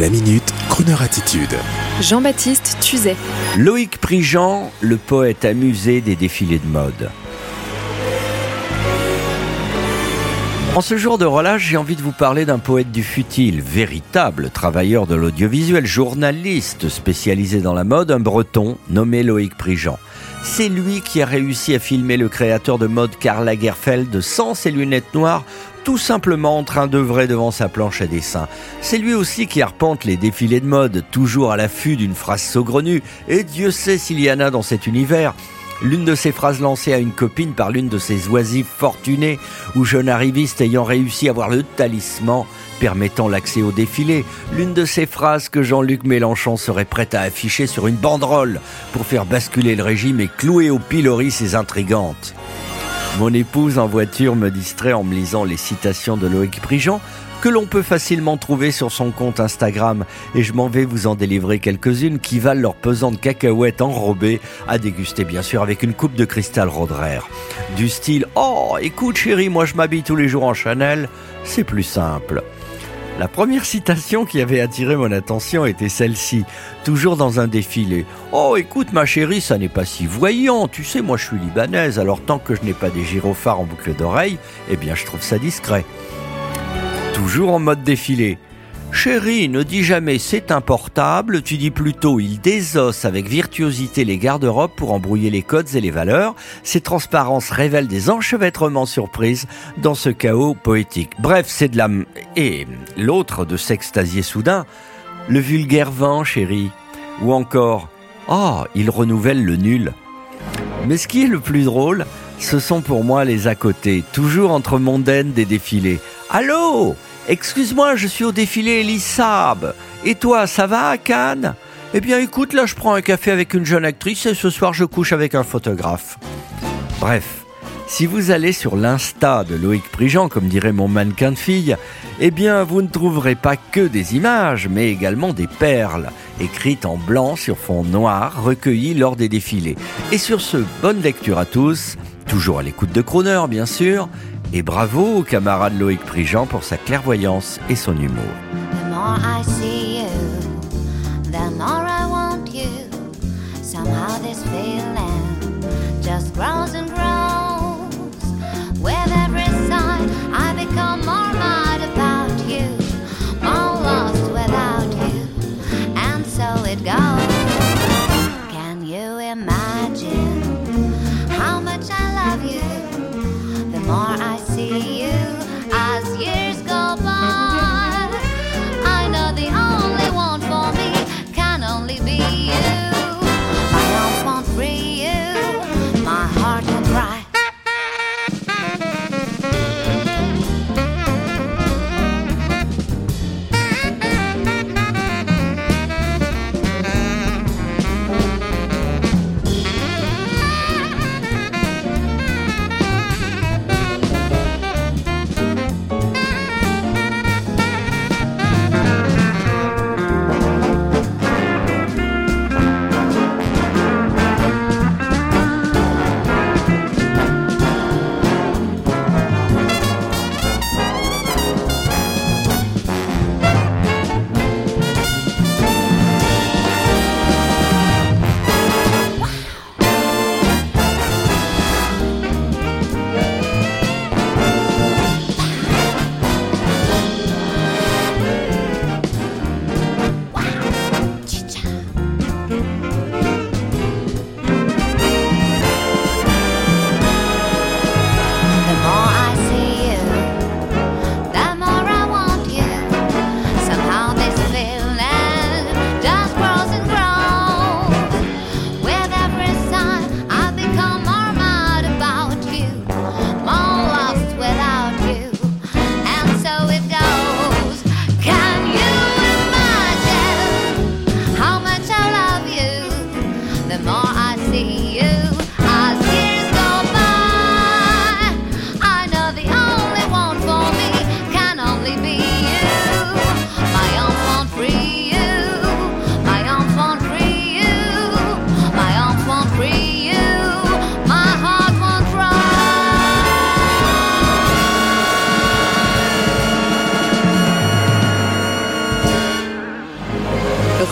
La minute, Kroneur attitude. Jean-Baptiste Tuzet. Loïc Prigent, le poète amusé des défilés de mode. En ce jour de relâche, j'ai envie de vous parler d'un poète du futile, véritable travailleur de l'audiovisuel, journaliste spécialisé dans la mode, un breton nommé Loïc Prigent. C'est lui qui a réussi à filmer le créateur de mode Karl Lagerfeld sans ses lunettes noires, tout simplement en train d'œuvrer devant sa planche à dessin. C'est lui aussi qui arpente les défilés de mode, toujours à l'affût d'une phrase saugrenue, et Dieu sait s'il y en a dans cet univers. L'une de ces phrases lancées à une copine par l'une de ces oisifs fortunés ou jeune arriviste ayant réussi à avoir le talisman permettant l'accès au défilé. L'une de ces phrases que Jean-Luc Mélenchon serait prêt à afficher sur une banderole pour faire basculer le régime et clouer au pilori ses intrigantes. Mon épouse en voiture me distrait en me lisant les citations de Loïc Prigent que l'on peut facilement trouver sur son compte Instagram et je m'en vais vous en délivrer quelques-unes qui valent leur pesant de cacahuètes enrobées à déguster bien sûr avec une coupe de cristal Roderer. Du style Oh écoute chérie moi je m'habille tous les jours en Chanel, c'est plus simple. La première citation qui avait attiré mon attention était celle-ci, toujours dans un défilé. Oh, écoute, ma chérie, ça n'est pas si voyant. Tu sais, moi, je suis libanaise, alors tant que je n'ai pas des gyrophares en boucle d'oreille, eh bien, je trouve ça discret. Toujours en mode défilé. Chérie, ne dis jamais c'est un portable, tu dis plutôt il désosse avec virtuosité les garde-robes pour embrouiller les codes et les valeurs. Ces transparences révèlent des enchevêtrements surprises dans ce chaos poétique. Bref, c'est de la... Et l'autre de s'extasier soudain, le vulgaire vent, chérie. Ou encore, oh, il renouvelle le nul. Mais ce qui est le plus drôle, ce sont pour moi les à côté, toujours entre mondaines des défilés. Allô? Excuse-moi, je suis au défilé Elisab. Et toi, ça va à Cannes? Eh bien écoute, là je prends un café avec une jeune actrice et ce soir je couche avec un photographe. Bref, si vous allez sur l'insta de Loïc Prigent, comme dirait mon mannequin de fille, eh bien vous ne trouverez pas que des images, mais également des perles, écrites en blanc sur fond noir, recueillies lors des défilés. Et sur ce, bonne lecture à tous, toujours à l'écoute de Croner bien sûr, et bravo au camarade Loïc Prigent pour sa clairvoyance et son humour. The more I see you, the more I want you. Somehow this feeling just grows and grows. With every sign, I become more mad about you, more lost without you, and so it goes.